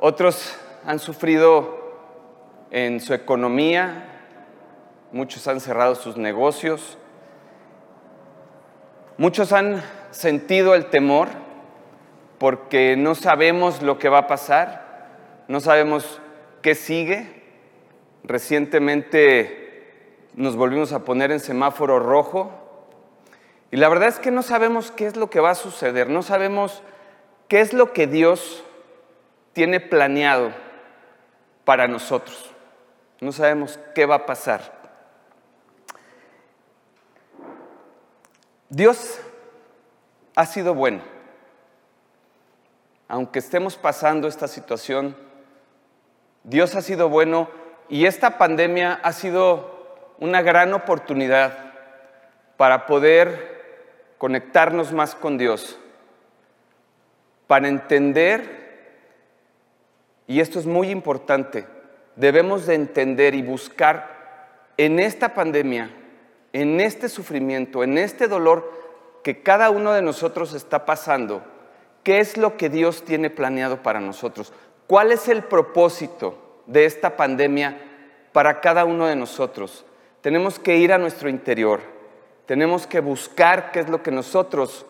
Otros han sufrido en su economía, muchos han cerrado sus negocios, muchos han sentido el temor porque no sabemos lo que va a pasar, no sabemos qué sigue. Recientemente nos volvimos a poner en semáforo rojo y la verdad es que no sabemos qué es lo que va a suceder, no sabemos qué es lo que Dios tiene planeado para nosotros. No sabemos qué va a pasar. Dios ha sido bueno. Aunque estemos pasando esta situación, Dios ha sido bueno y esta pandemia ha sido una gran oportunidad para poder conectarnos más con Dios, para entender, y esto es muy importante, debemos de entender y buscar en esta pandemia, en este sufrimiento, en este dolor que cada uno de nosotros está pasando, qué es lo que Dios tiene planeado para nosotros, cuál es el propósito de esta pandemia para cada uno de nosotros. Tenemos que ir a nuestro interior, tenemos que buscar qué es lo que nosotros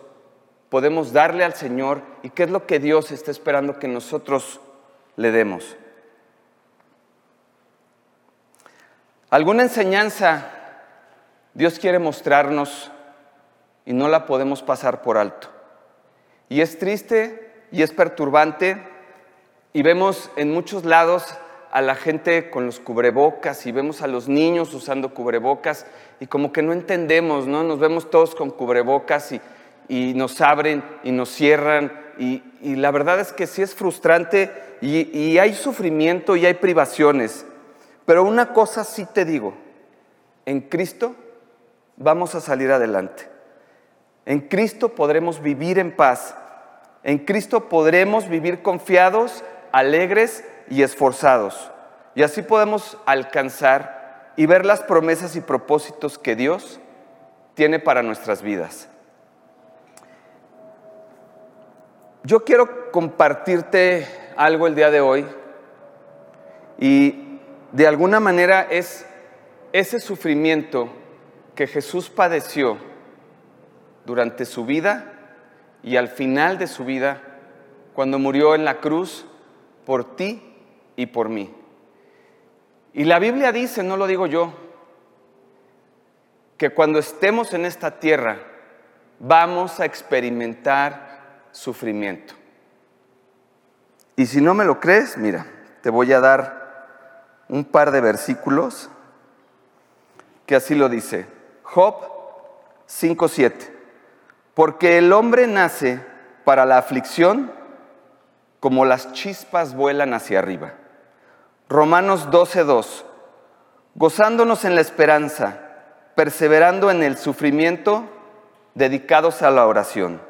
podemos darle al Señor y qué es lo que Dios está esperando que nosotros le demos. ¿Alguna enseñanza Dios quiere mostrarnos y no la podemos pasar por alto? Y es triste y es perturbante y vemos en muchos lados a la gente con los cubrebocas y vemos a los niños usando cubrebocas y como que no entendemos, ¿no? Nos vemos todos con cubrebocas y, y nos abren y nos cierran y, y, la verdad es que sí es frustrante y, hay sufrimiento y hay privaciones. Pero una cosa sí te digo, en Cristo vamos a salir adelante. En Cristo podremos vivir en paz. En Cristo podremos vivir confiados, alegres y esforzados. Y así podemos alcanzar y ver las promesas y propósitos que Dios tiene para nuestras vidas. Yo quiero compartirte algo el día de hoy y de alguna manera es ese sufrimiento que Jesús padeció durante su vida y al final de su vida, cuando murió en la cruz por ti y por mí. Y la Biblia dice, no lo digo yo, que cuando estemos en esta tierra vamos a experimentar sufrimiento. Y si no me lo crees, mira, te voy a dar un par de versículos que así lo dice. Job 5.7. Porque el hombre nace para la aflicción como las chispas vuelan hacia arriba. Romanos 12.2. Gozándonos en la esperanza, perseverando en el sufrimiento, dedicados a la oración.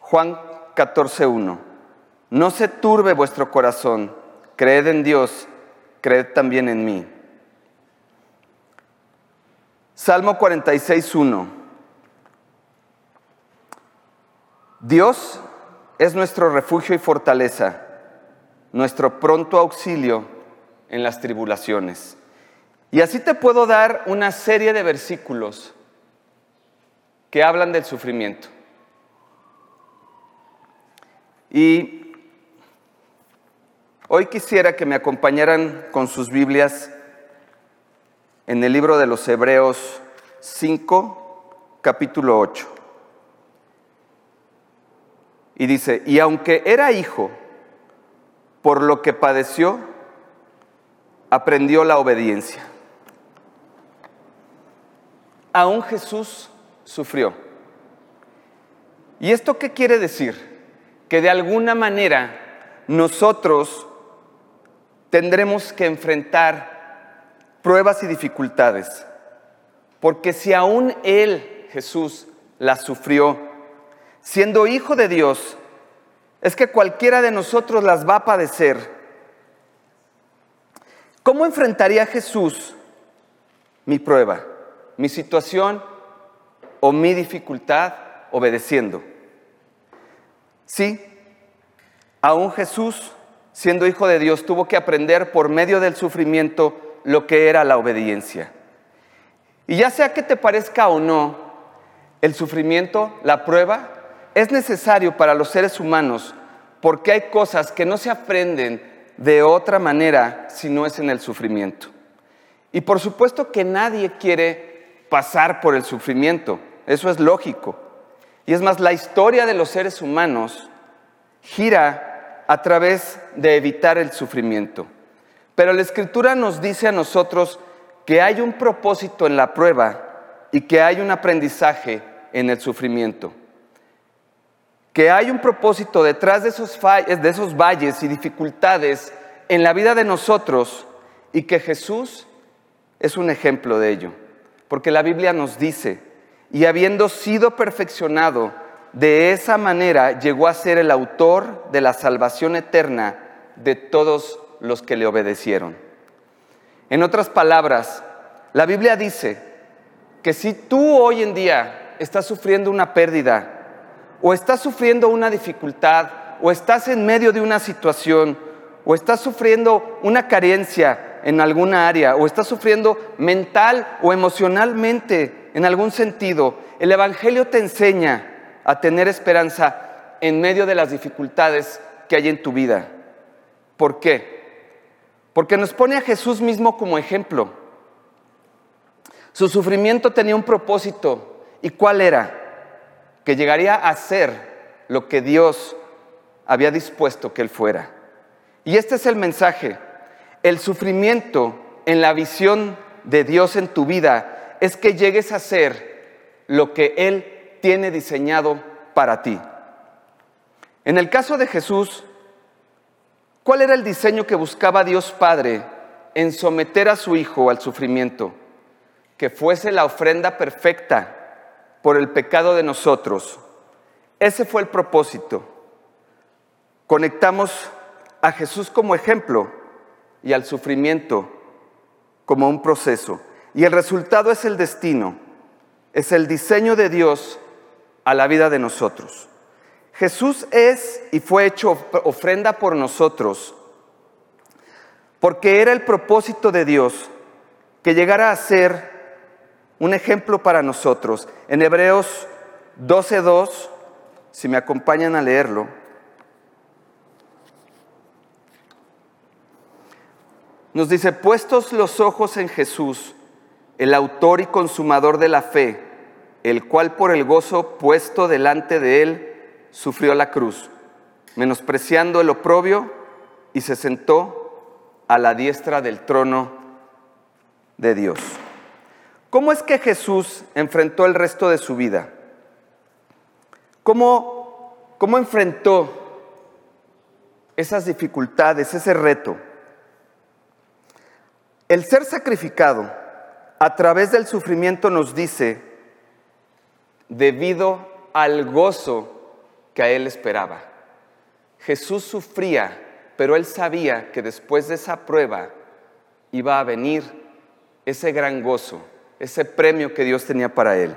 Juan 14.1. No se turbe vuestro corazón, creed en Dios, creed también en mí. Salmo 46.1. Dios es nuestro refugio y fortaleza, nuestro pronto auxilio en las tribulaciones. Y así te puedo dar una serie de versículos que hablan del sufrimiento. Y hoy quisiera que me acompañaran con sus Biblias en el libro de los Hebreos 5, capítulo 8. Y dice, y aunque era hijo, por lo que padeció, aprendió la obediencia. Aún Jesús sufrió. ¿Y esto qué quiere decir? Que de alguna manera nosotros tendremos que enfrentar pruebas y dificultades. Porque si aún Él, Jesús, las sufrió, siendo hijo de Dios, es que cualquiera de nosotros las va a padecer. ¿Cómo enfrentaría Jesús mi prueba, mi situación o mi dificultad obedeciendo? Sí, Aún Jesús, siendo hijo de Dios, tuvo que aprender por medio del sufrimiento lo que era la obediencia. Y ya sea que te parezca o no, el sufrimiento, la prueba, es necesario para los seres humanos porque hay cosas que no se aprenden de otra manera si no es en el sufrimiento. Y por supuesto que nadie quiere pasar por el sufrimiento, eso es lógico. Y es más, la historia de los seres humanos gira a través de evitar el sufrimiento. Pero la escritura nos dice a nosotros que hay un propósito en la prueba y que hay un aprendizaje en el sufrimiento. Que hay un propósito detrás de esos, de esos valles y dificultades en la vida de nosotros y que Jesús es un ejemplo de ello. Porque la Biblia nos dice, y habiendo sido perfeccionado, de esa manera llegó a ser el autor de la salvación eterna de todos los que le obedecieron. En otras palabras, la Biblia dice que si tú hoy en día estás sufriendo una pérdida, o estás sufriendo una dificultad, o estás en medio de una situación, o estás sufriendo una carencia en alguna área, o estás sufriendo mental o emocionalmente en algún sentido, el Evangelio te enseña a tener esperanza en medio de las dificultades que hay en tu vida. ¿Por qué? Porque nos pone a Jesús mismo como ejemplo. Su sufrimiento tenía un propósito. ¿Y cuál era? Que llegaría a ser lo que Dios había dispuesto que Él fuera. Y este es el mensaje. El sufrimiento en la visión de Dios en tu vida es que llegues a ser lo que Él tiene diseñado para ti. En el caso de Jesús, ¿Cuál era el diseño que buscaba Dios Padre en someter a su Hijo al sufrimiento? Que fuese la ofrenda perfecta por el pecado de nosotros. Ese fue el propósito. Conectamos a Jesús como ejemplo y al sufrimiento como un proceso. Y el resultado es el destino, es el diseño de Dios a la vida de nosotros. Jesús es y fue hecho ofrenda por nosotros, porque era el propósito de Dios que llegara a ser un ejemplo para nosotros. En Hebreos 12.2, si me acompañan a leerlo, nos dice, puestos los ojos en Jesús, el autor y consumador de la fe, el cual por el gozo puesto delante de él, sufrió la cruz, menospreciando el oprobio y se sentó a la diestra del trono de Dios. ¿Cómo es que Jesús enfrentó el resto de su vida? ¿Cómo, cómo enfrentó esas dificultades, ese reto? El ser sacrificado a través del sufrimiento nos dice, debido al gozo que a él esperaba. Jesús sufría, pero él sabía que después de esa prueba iba a venir ese gran gozo, ese premio que Dios tenía para él.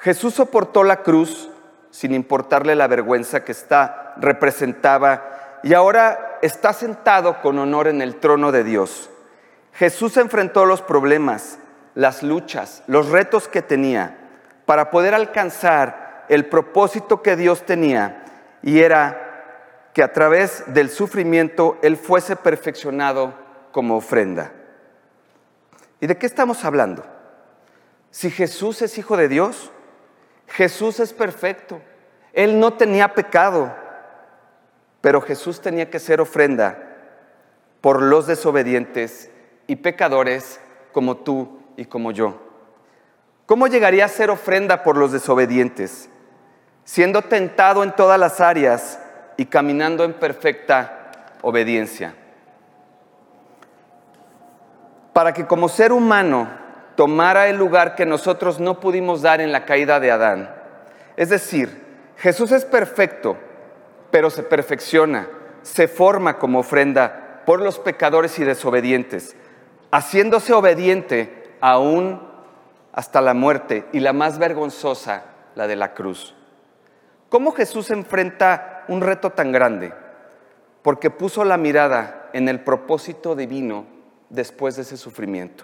Jesús soportó la cruz sin importarle la vergüenza que está representaba y ahora está sentado con honor en el trono de Dios. Jesús enfrentó los problemas, las luchas, los retos que tenía para poder alcanzar el propósito que Dios tenía y era que a través del sufrimiento Él fuese perfeccionado como ofrenda. ¿Y de qué estamos hablando? Si Jesús es hijo de Dios, Jesús es perfecto. Él no tenía pecado, pero Jesús tenía que ser ofrenda por los desobedientes y pecadores como tú y como yo. ¿Cómo llegaría a ser ofrenda por los desobedientes? siendo tentado en todas las áreas y caminando en perfecta obediencia. Para que como ser humano tomara el lugar que nosotros no pudimos dar en la caída de Adán. Es decir, Jesús es perfecto, pero se perfecciona, se forma como ofrenda por los pecadores y desobedientes, haciéndose obediente aún hasta la muerte y la más vergonzosa, la de la cruz. ¿Cómo Jesús enfrenta un reto tan grande porque puso la mirada en el propósito divino después de ese sufrimiento.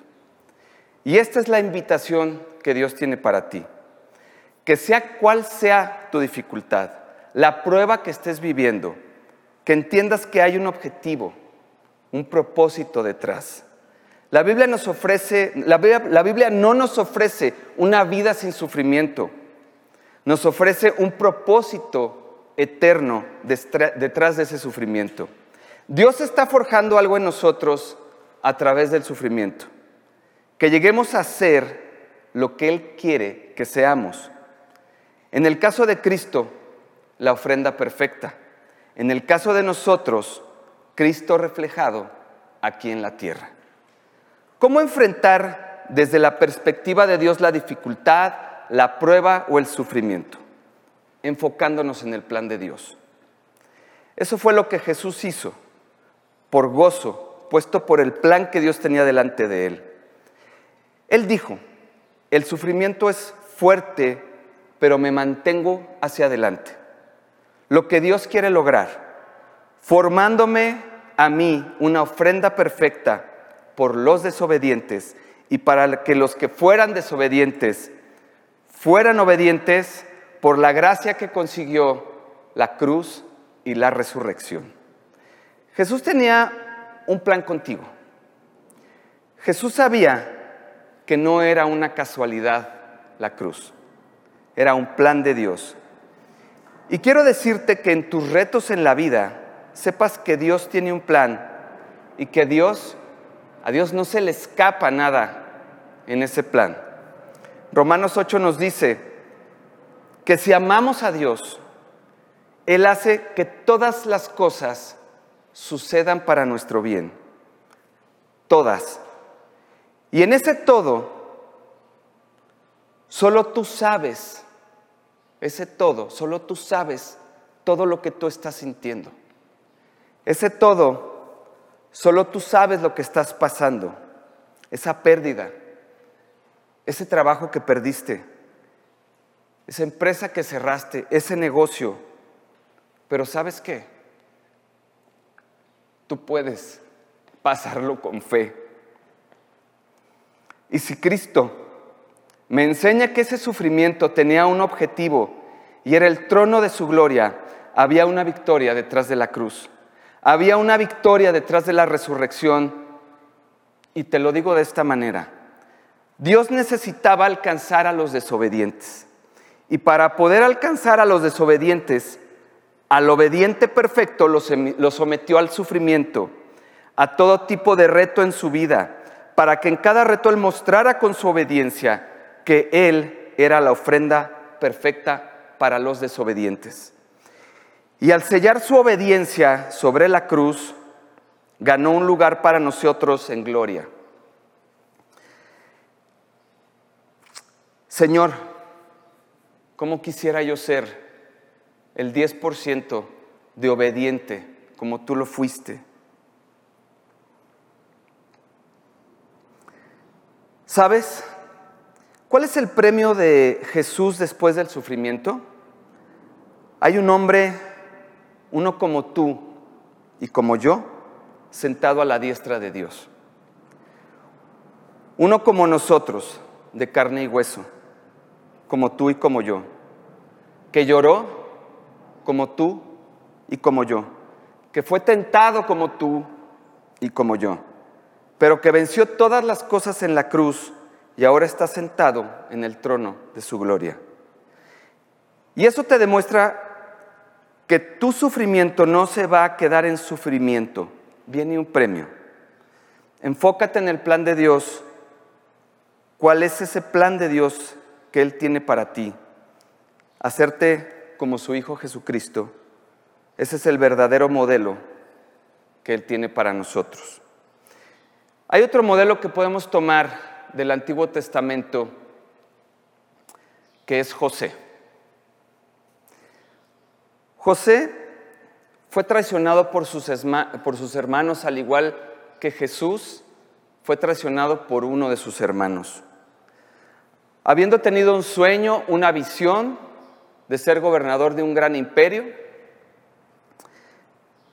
Y esta es la invitación que Dios tiene para ti. Que sea cual sea tu dificultad, la prueba que estés viviendo, que entiendas que hay un objetivo, un propósito detrás. La Biblia no nos ofrece una vida sin sufrimiento, nos ofrece un propósito eterno detrás de ese sufrimiento. Dios está forjando algo en nosotros a través del sufrimiento, que lleguemos a ser lo que Él quiere que seamos. En el caso de Cristo, la ofrenda perfecta. En el caso de nosotros, Cristo reflejado aquí en la tierra. ¿Cómo enfrentar desde la perspectiva de Dios la dificultad, la prueba o el sufrimiento? Enfocándonos en el plan de Dios. Eso fue lo que Jesús hizo, por gozo, puesto por el plan que Dios tenía delante de él. Él dijo, el sufrimiento es fuerte, pero me mantengo hacia adelante. Lo que Dios quiere lograr, formándome a mí una ofrenda perfecta por los desobedientes y para que los que fueran desobedientes fueran obedientes por la gracia que consiguió la cruz y la resurrección. Jesús tenía un plan contigo. Jesús sabía que no era una casualidad la cruz, era un plan de Dios. Y quiero decirte que en tus retos en la vida, sepas que Dios tiene un plan y que Dios, a Dios no se le escapa nada en ese plan. Romanos 8 nos dice que si amamos a Dios, Él hace que todas las cosas sucedan para nuestro bien. Todas. Y en ese todo, solo tú sabes, ese todo, solo tú sabes todo lo que tú estás sintiendo. Ese todo, solo tú sabes lo que estás pasando, esa pérdida, ese trabajo que perdiste, esa empresa que cerraste, ese negocio. Pero ¿sabes qué? Tú puedes pasarlo con fe. Y si Cristo me enseña que ese sufrimiento tenía un objetivo y era el trono de su gloria, había una victoria detrás de la cruz. Había una victoria detrás de la resurrección y te lo digo de esta manera. Dios necesitaba alcanzar a los desobedientes. Y para poder alcanzar a los desobedientes, al obediente perfecto lo sometió al sufrimiento, a todo tipo de reto en su vida, para que en cada reto Él mostrara con su obediencia que Él era la ofrenda perfecta para los desobedientes. Y al sellar su obediencia sobre la cruz, ganó un lugar para nosotros en gloria. Señor, ¿cómo quisiera yo ser el 10% de obediente como tú lo fuiste? ¿Sabes? ¿Cuál es el premio de Jesús después del sufrimiento? Hay un hombre uno como tú y como yo, sentado a la diestra de Dios. Uno como nosotros, de carne y hueso, como tú y como yo, que lloró como tú y como yo, que fue tentado como tú y como yo, pero que venció todas las cosas en la cruz y ahora está sentado en el trono de su gloria. Y eso te demuestra que tu sufrimiento no se va a quedar en sufrimiento, viene un premio. Enfócate en el plan de Dios. ¿Cuál es ese plan de Dios que Él tiene para ti? Hacerte como su Hijo Jesucristo. Ese es el verdadero modelo que Él tiene para nosotros. Hay otro modelo que podemos tomar del Antiguo Testamento que es José. José fue traicionado por sus, por sus hermanos al igual que Jesús fue traicionado por uno de sus hermanos. Habiendo tenido un sueño, una visión de ser gobernador de un gran imperio,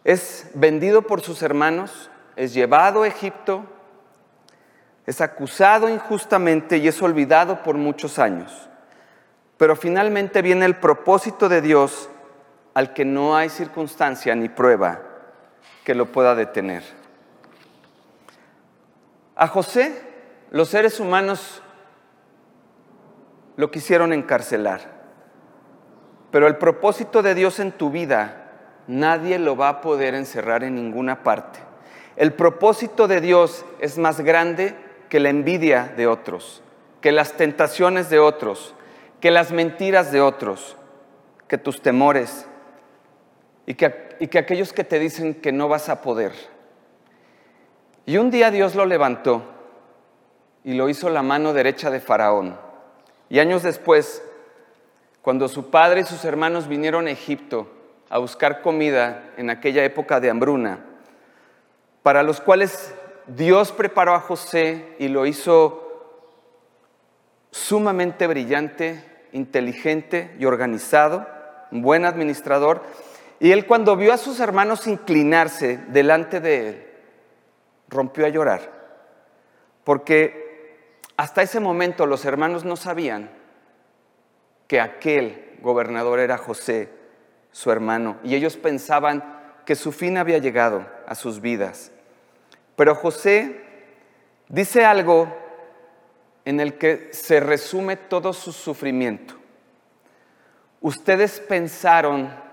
es vendido por sus hermanos, es llevado a Egipto, es acusado injustamente y es olvidado por muchos años. Pero finalmente viene el propósito de Dios al que no hay circunstancia ni prueba que lo pueda detener. A José los seres humanos lo quisieron encarcelar, pero el propósito de Dios en tu vida nadie lo va a poder encerrar en ninguna parte. El propósito de Dios es más grande que la envidia de otros, que las tentaciones de otros, que las mentiras de otros, que tus temores y que, aquellos que te dicen que no vas a poder. Y un día Dios lo levantó y lo hizo la mano derecha de Faraón. Y años después, cuando su padre y sus hermanos vinieron a Egipto a buscar comida en aquella época de hambruna, para los cuales Dios preparó a José y lo hizo sumamente brillante, inteligente y organizado, un buen administrador. Y él cuando vio a sus hermanos inclinarse delante de él, rompió a llorar, porque hasta ese momento los hermanos no sabían que aquel gobernador era José, su hermano, y ellos pensaban que su fin había llegado a sus vidas. Pero José dice algo en el que se resume todo su sufrimiento. Ustedes pensaron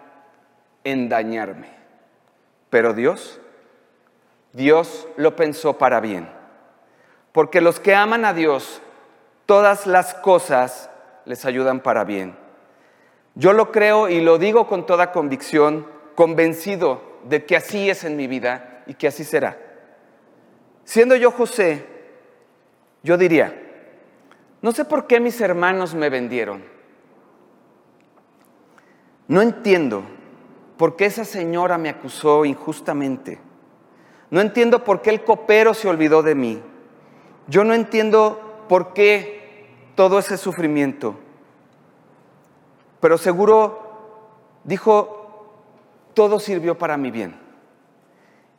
en dañarme, pero Dios, Dios lo pensó para bien. Porque los que aman a Dios, todas las cosas les ayudan para bien. Yo lo creo y lo digo con toda convicción, convencido de que así es en mi vida y que así será. Siendo yo José, yo diría, no sé por qué mis hermanos me vendieron. No entiendo por qué esa señora me acusó injustamente. No entiendo por qué el copero se olvidó de mí. Yo no entiendo por qué todo ese sufrimiento. Pero seguro dijo, todo sirvió para mi bien.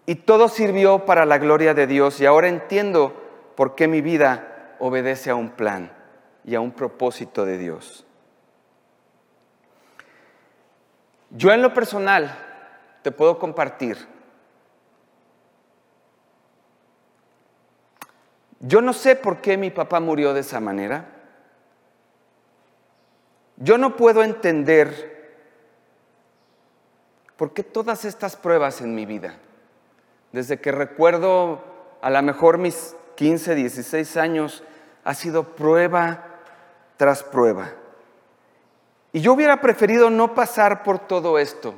Y todo sirvió para la gloria de Dios. Y ahora entiendo por qué mi vida obedece a un plan y a un propósito de Dios. Yo en lo personal te puedo compartir. Yo no sé por qué mi papá murió de esa manera. Yo no puedo entender por qué todas estas pruebas en mi vida, desde que recuerdo a lo mejor mis 15, 16 años, ha sido prueba tras prueba. Y yo hubiera preferido no pasar por todo esto.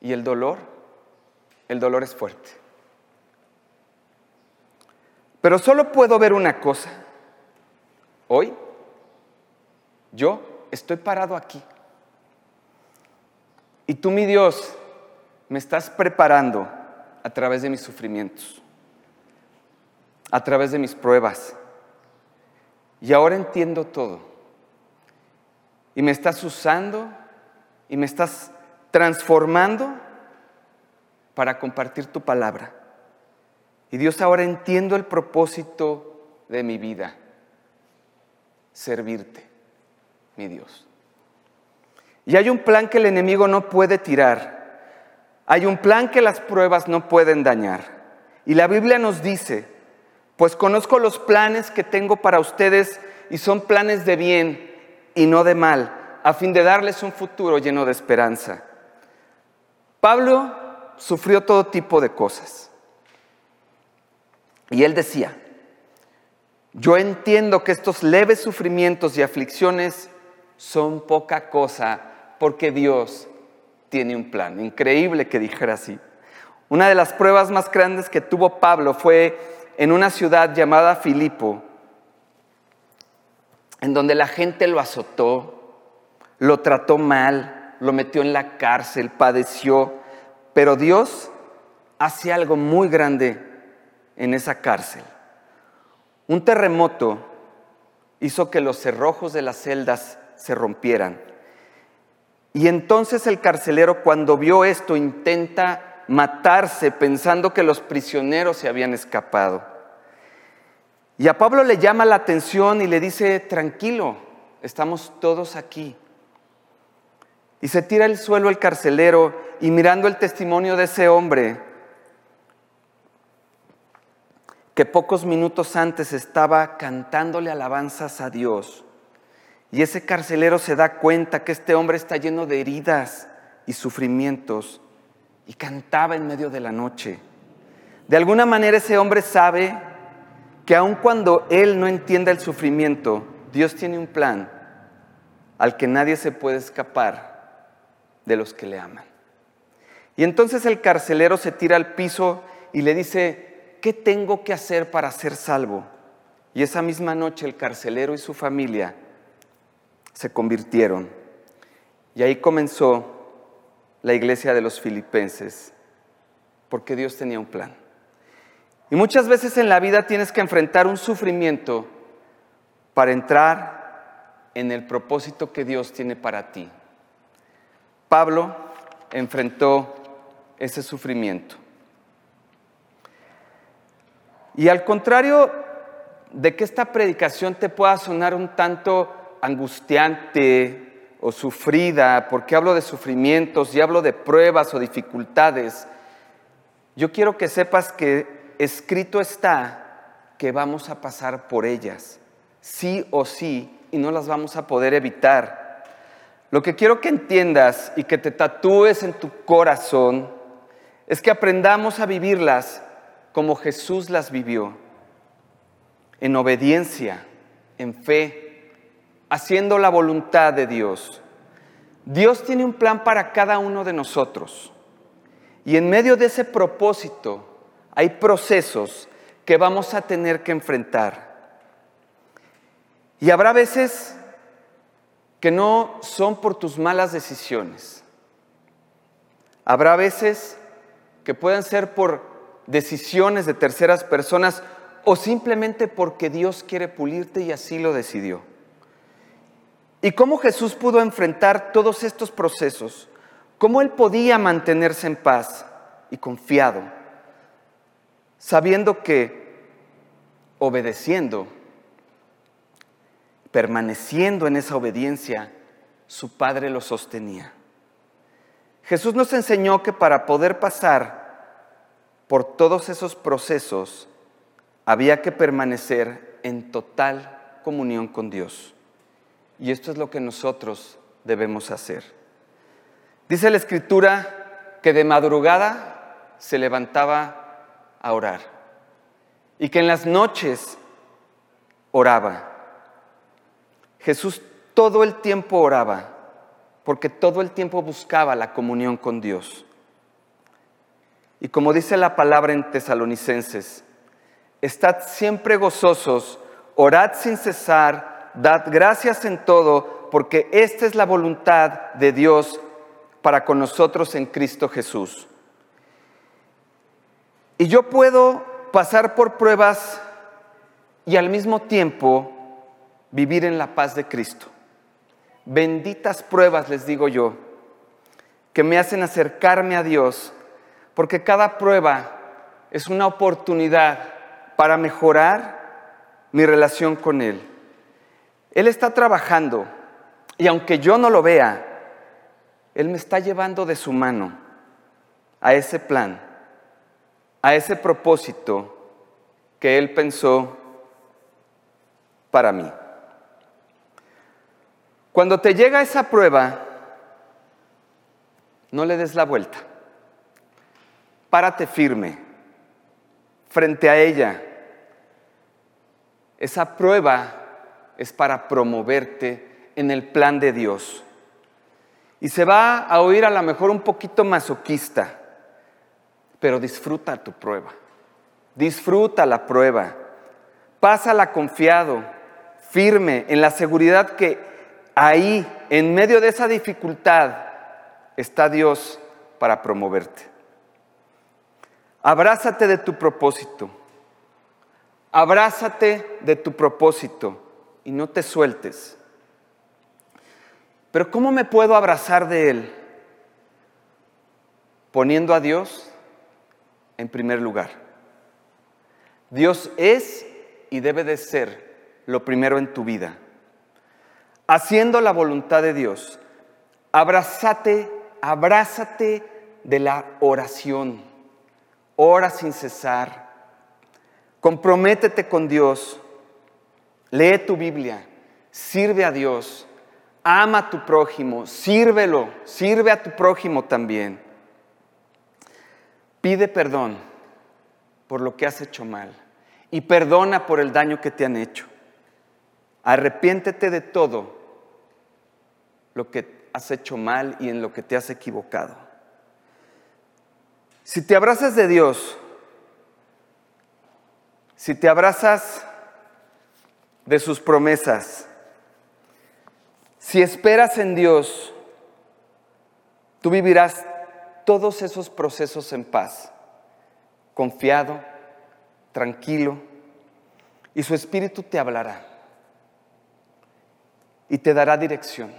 ¿Y el dolor? El dolor es fuerte. Pero solo puedo ver una cosa. Hoy, yo estoy parado aquí. Y tú, mi Dios, me estás preparando a través de mis sufrimientos a través de mis pruebas. Y ahora entiendo todo. Y me estás usando y me estás transformando para compartir tu palabra. Y Dios ahora entiendo el propósito de mi vida. Servirte, mi Dios. Y hay un plan que el enemigo no puede tirar. Hay un plan que las pruebas no pueden dañar. Y la Biblia nos dice pues conozco los planes que tengo para ustedes y son planes de bien y no de mal, a fin de darles un futuro lleno de esperanza. Pablo sufrió todo tipo de cosas. Y él decía, yo entiendo que estos leves sufrimientos y aflicciones son poca cosa porque Dios tiene un plan. Increíble que dijera así. Una de las pruebas más grandes que tuvo Pablo fue en una ciudad llamada Filipo, en donde la gente lo azotó, lo trató mal, lo metió en la cárcel, padeció, pero Dios hace algo muy grande en esa cárcel. Un terremoto hizo que los cerrojos de las celdas se rompieran. Y entonces el carcelero cuando vio esto intenta matarse pensando que los prisioneros se habían escapado. Y a Pablo le llama la atención y le dice, tranquilo, estamos todos aquí. Y se tira al suelo el carcelero y mirando el testimonio de ese hombre, que pocos minutos antes estaba cantándole alabanzas a Dios. Y ese carcelero se da cuenta que este hombre está lleno de heridas y sufrimientos y cantaba en medio de la noche. De alguna manera ese hombre sabe que aun cuando él no entienda el sufrimiento, Dios tiene un plan al que nadie se puede escapar de los que le aman. Y entonces el carcelero se tira al piso y le dice, ¿qué tengo que hacer para ser salvo? Y esa misma noche el carcelero y su familia se convirtieron. Y ahí comenzó la iglesia de los filipenses, porque Dios tenía un plan. Y muchas veces en la vida tienes que enfrentar un sufrimiento para entrar en el propósito que Dios tiene para ti. Pablo enfrentó ese sufrimiento. Y al contrario de que esta predicación te pueda sonar un tanto angustiante o sufrida, porque hablo de sufrimientos y hablo de pruebas o dificultades, yo quiero que sepas que escrito está que vamos a pasar por ellas, sí o sí, y no las vamos a poder evitar. Lo que quiero que entiendas y que te tatúes en tu corazón es que aprendamos a vivirlas como Jesús las vivió, en obediencia, en fe, haciendo la voluntad de Dios. Dios tiene un plan para cada uno de nosotros. Y en medio de ese propósito hay procesos que vamos a tener que enfrentar. Y habrá veces que no son por tus malas decisiones. Habrá veces que pueden ser por decisiones de terceras personas o simplemente porque Dios quiere pulirte y así lo decidió. ¿Y cómo Jesús pudo enfrentar todos estos procesos? ¿Cómo él podía mantenerse en paz y confiado, sabiendo que obedeciendo, permaneciendo en esa obediencia, su Padre lo sostenía? Jesús nos enseñó que para poder pasar por todos esos procesos había que permanecer en total comunión con Dios. Y esto es lo que nosotros debemos hacer. Dice la escritura que de madrugada se levantaba a orar y que en las noches oraba. Jesús todo el tiempo oraba porque todo el tiempo buscaba la comunión con Dios. Y como dice la palabra en tesalonicenses, estad siempre gozosos, orad sin cesar, dad gracias en todo, porque esta es la voluntad de Dios para con nosotros en Cristo Jesús. Y yo puedo pasar por pruebas y al mismo tiempo vivir en la paz de Cristo. Benditas pruebas, les digo yo, que me hacen acercarme a Dios porque cada prueba es una oportunidad para mejorar mi relación con Él. Él está trabajando y aunque yo no lo vea, Él me está llevando de su mano a ese plan, a ese propósito que Él pensó para mí. Cuando te llega esa prueba, no le des la vuelta párate firme frente a ella. Esa prueba es para promoverte en el plan de Dios. Y se va a oír a lo mejor un poquito masoquista, pero disfruta tu prueba. Disfruta la prueba. Pásala confiado, firme, en la seguridad que ahí, en medio de esa dificultad, está Dios para promoverte. Abrázate de tu propósito. Abrázate de tu propósito y no te sueltes. Pero ¿cómo me puedo abrazar de Él? Poniendo a Dios en primer lugar. Dios es y debe de ser lo primero en tu vida. Haciendo la voluntad de Dios, abrázate, abrázate de la oración. Ora sin cesar. Comprométete con Dios. Lee tu Biblia. Sirve a Dios. Ama a tu prójimo. Sírvelo. Sirve a tu prójimo también. Pide perdón por lo que has hecho mal y perdona por el daño que te han hecho. Arrepiéntete de todo lo que has hecho mal y en lo que te has equivocado. Si te abrazas de Dios, si te abrazas de sus promesas, si esperas en Dios, tú vivirás todos esos procesos en paz, confiado, tranquilo, y su espíritu te hablará y te dará dirección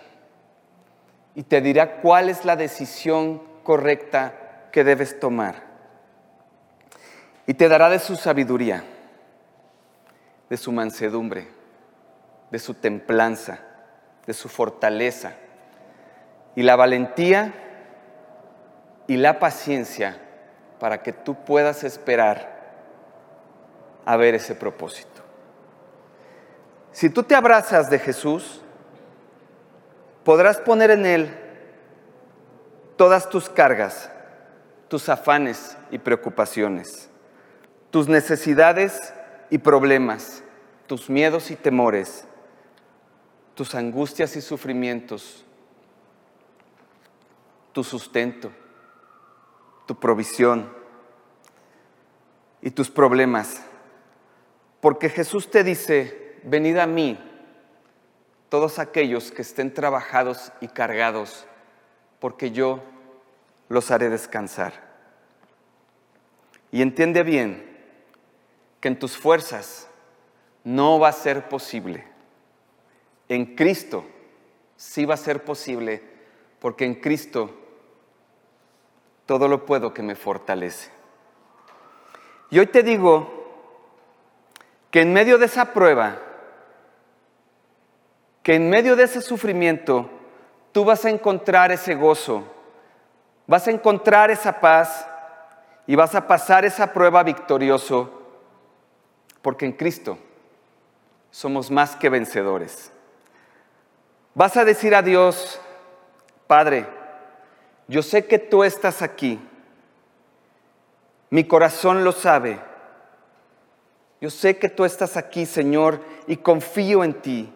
y te dirá cuál es la decisión correcta que debes tomar. Y te dará de su sabiduría, de su mansedumbre, de su templanza, de su fortaleza y la valentía y la paciencia para que tú puedas esperar a ver ese propósito. Si tú te abrazas de Jesús, podrás poner en Él todas tus cargas, tus afanes y preocupaciones, tus necesidades y problemas, tus miedos y temores, tus angustias y sufrimientos, tu sustento, tu provisión y tus problemas. Porque Jesús te dice, venid a mí todos aquellos que estén trabajados y cargados, porque yo los haré descansar. Y entiende bien que en tus fuerzas no va a ser posible. En Cristo sí va a ser posible, porque en Cristo todo lo puedo que me fortalece. Y hoy te digo que en medio de esa prueba, que en medio de ese sufrimiento tú vas a encontrar ese gozo, vas a encontrar esa paz y vas a pasar esa prueba victorioso, porque en Cristo somos más que vencedores. Vas a decir a Dios, Padre, yo sé que tú estás aquí, mi corazón lo sabe, yo sé que tú estás aquí, Señor, y confío en ti.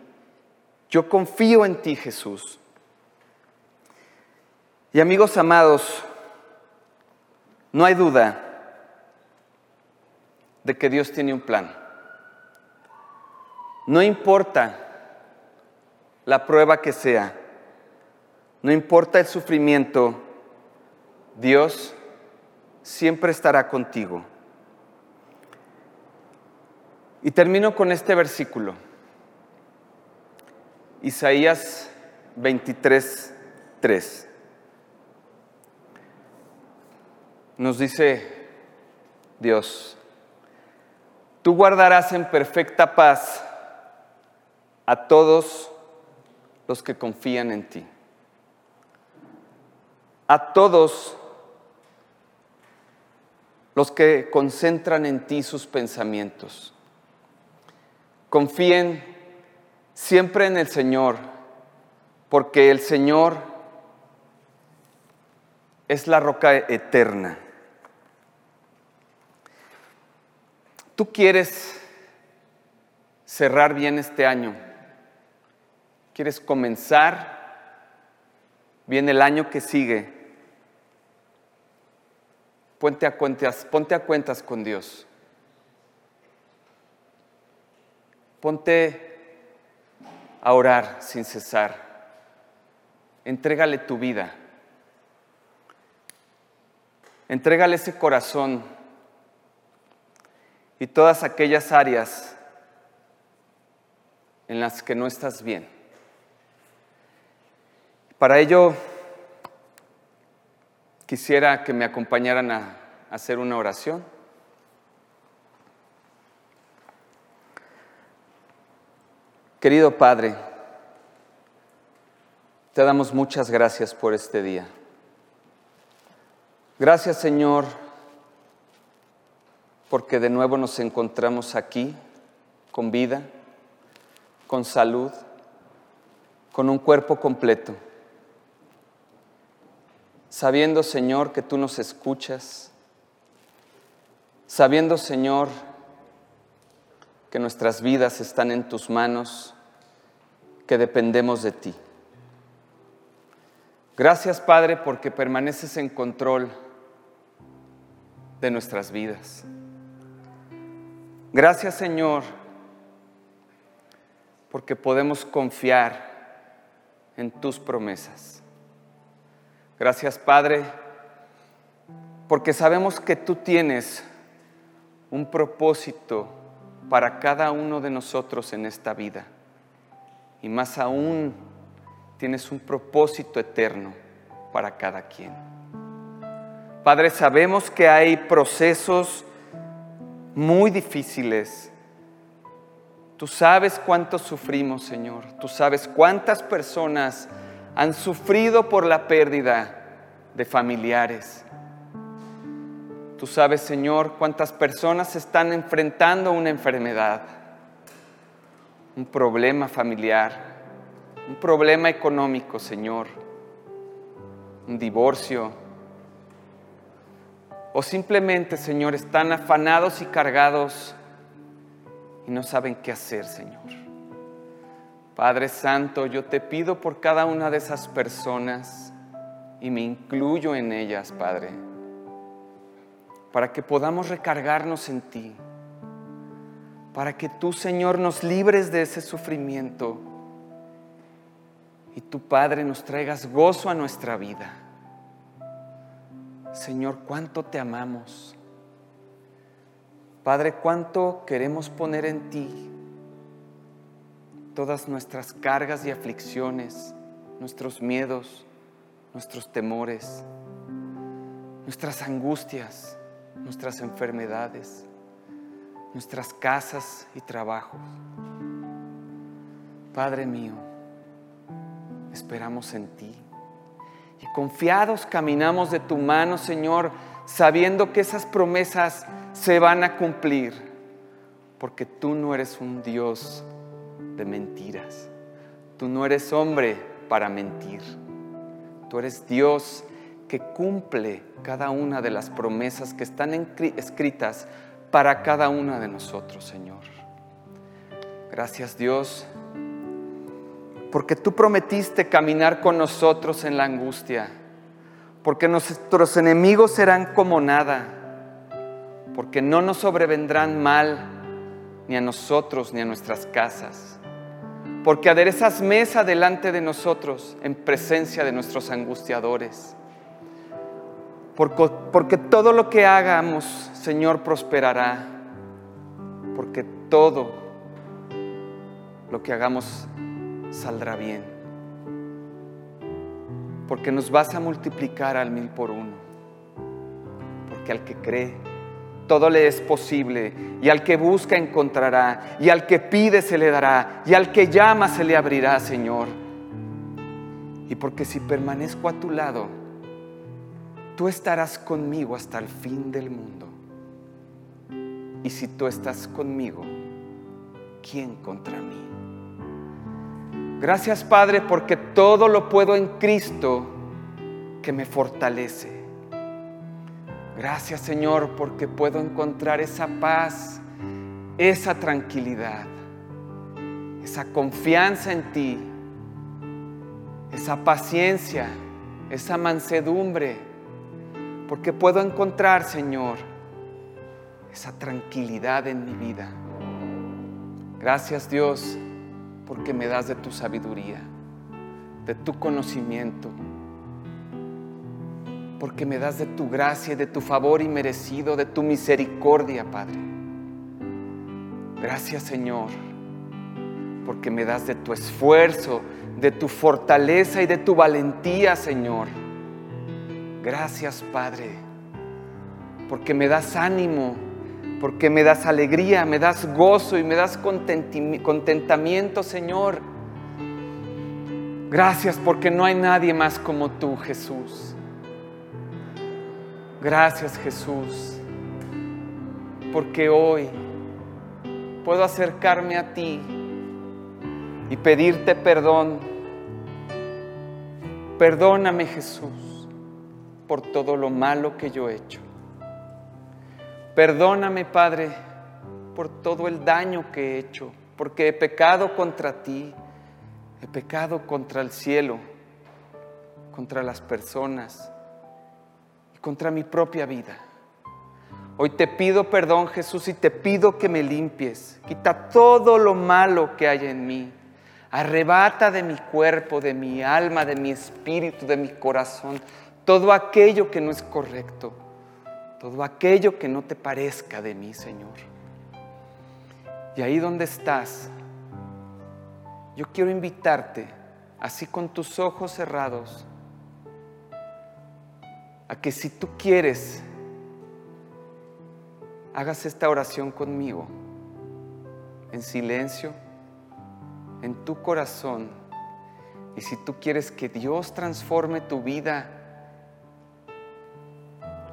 Yo confío en ti, Jesús. Y amigos amados, no hay duda de que Dios tiene un plan. No importa la prueba que sea, no importa el sufrimiento, Dios siempre estará contigo. Y termino con este versículo. Isaías 23, 3. Nos dice Dios, tú guardarás en perfecta paz a todos los que confían en ti. A todos los que concentran en ti sus pensamientos. Confíen siempre en el Señor, porque el Señor es la roca eterna. Tú quieres cerrar bien este año, quieres comenzar bien el año que sigue. Ponte a cuentas, ponte a cuentas con Dios. Ponte a orar sin cesar. Entrégale tu vida. Entrégale ese corazón y todas aquellas áreas en las que no estás bien. Para ello, quisiera que me acompañaran a hacer una oración. Querido Padre, te damos muchas gracias por este día. Gracias Señor, porque de nuevo nos encontramos aquí con vida, con salud, con un cuerpo completo, sabiendo Señor que tú nos escuchas, sabiendo Señor que nuestras vidas están en tus manos, que dependemos de ti. Gracias Padre porque permaneces en control de nuestras vidas. Gracias Señor porque podemos confiar en tus promesas. Gracias Padre porque sabemos que tú tienes un propósito para cada uno de nosotros en esta vida. Y más aún, tienes un propósito eterno para cada quien. Padre, sabemos que hay procesos muy difíciles. Tú sabes cuánto sufrimos, Señor. Tú sabes cuántas personas han sufrido por la pérdida de familiares. Tú sabes, Señor, cuántas personas están enfrentando una enfermedad, un problema familiar, un problema económico, Señor, un divorcio. O simplemente, Señor, están afanados y cargados y no saben qué hacer, Señor. Padre Santo, yo te pido por cada una de esas personas y me incluyo en ellas, Padre para que podamos recargarnos en ti, para que tú, Señor, nos libres de ese sufrimiento y tu Padre nos traigas gozo a nuestra vida. Señor, cuánto te amamos. Padre, cuánto queremos poner en ti todas nuestras cargas y aflicciones, nuestros miedos, nuestros temores, nuestras angustias nuestras enfermedades, nuestras casas y trabajos. Padre mío, esperamos en ti y confiados caminamos de tu mano, Señor, sabiendo que esas promesas se van a cumplir, porque tú no eres un Dios de mentiras, tú no eres hombre para mentir, tú eres Dios que cumple cada una de las promesas que están escritas para cada una de nosotros, Señor. Gracias Dios, porque tú prometiste caminar con nosotros en la angustia, porque nuestros enemigos serán como nada, porque no nos sobrevendrán mal ni a nosotros ni a nuestras casas, porque aderezas mesa delante de nosotros en presencia de nuestros angustiadores porque, todo lo que hagamos, Señor, prosperará. Porque todo lo que hagamos saldrá bien. Porque nos vas a multiplicar al mil por uno. Porque al que cree, todo le es posible. Y al que busca encontrará. Y al que pide se le dará. Y al que llama se le abrirá, Señor. Y porque si permanezco a tu lado, tú estarás conmigo hasta el fin del mundo. Y si tú estás conmigo, ¿quién contra mí? Gracias Padre porque todo lo puedo en Cristo que me fortalece. Gracias Señor porque puedo encontrar esa paz, esa tranquilidad, esa confianza en ti, esa paciencia, esa mansedumbre porque puedo encontrar, Señor, esa tranquilidad en mi vida. Gracias Dios, porque me das de tu sabiduría, de tu conocimiento, porque me das de tu gracia, de tu favor inmerecido, de tu misericordia, Padre. Gracias Señor, porque me das de tu esfuerzo, de tu fortaleza y de tu valentía, Señor Gracias, Padre, porque me das ánimo, porque me das alegría, me das gozo y me das contentamiento, Señor. Gracias porque no hay nadie más como tú, Jesús. Gracias, Jesús, porque hoy puedo acercarme a ti y pedirte perdón. Perdóname, Jesús, por todo lo malo que yo he hecho. Perdóname, Padre, por todo el daño que he hecho, porque he pecado contra ti, he pecado contra el cielo, contra las personas contra mi propia vida. Hoy te pido perdón, Jesús, y te pido que me limpies. Quita todo lo malo que hay en mí. Arrebata de mi cuerpo, de mi alma, de mi espíritu, de mi corazón, todo aquello que no es correcto todo aquello que no te parezca de mí, Señor. Y ahí donde estás, yo quiero invitarte, así con tus ojos cerrados, a que si tú quieres, hagas esta oración conmigo, en silencio, en tu corazón. Y si tú quieres que Dios transforme tu vida,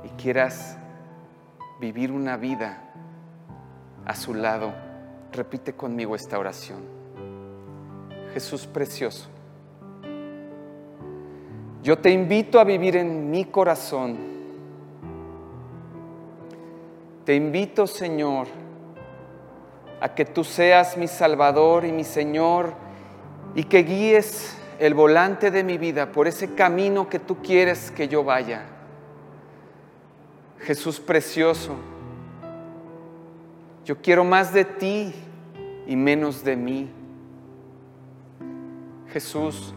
y quieras vivir una vida a su lado, repite conmigo esta oración. Jesús precioso, yo te invito a vivir en mi corazón. Te invito, Señor, a que tú seas mi Salvador y mi Señor y que guíes el volante de mi vida por ese camino que tú quieres que yo vaya. Jesús precioso, yo quiero más de ti y menos de mí. Jesús,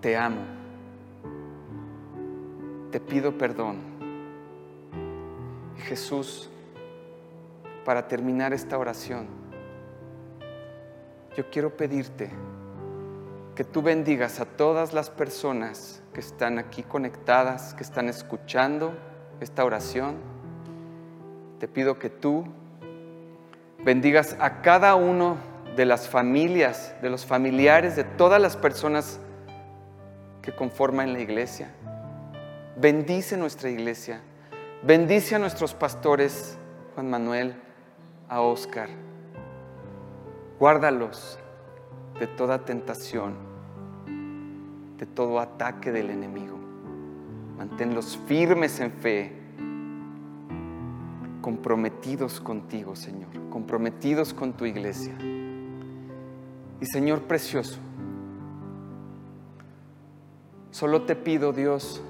te amo. Te pido perdón. Jesús, para terminar esta oración, yo quiero pedirte que tú bendigas a todas las personas que están aquí conectadas, que están escuchando esta oración. Te pido que tú bendigas a cada uno de las familias, de los familiares, de todas las personas que conforman la iglesia. Bendice nuestra iglesia. Bendice a nuestros pastores, Juan Manuel, a Oscar. Guárdalos de toda tentación de todo ataque del enemigo. Manténlos firmes en fe, comprometidos contigo, Señor, comprometidos con tu iglesia. Y Señor precioso, solo te pido, Dios,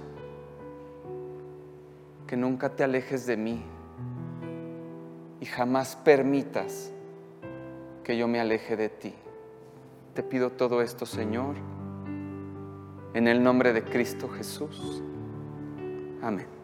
que nunca te alejes de mí y jamás permitas que yo me aleje de ti. Te pido todo esto, Señor en el nombre de Cristo Jesús. Amén.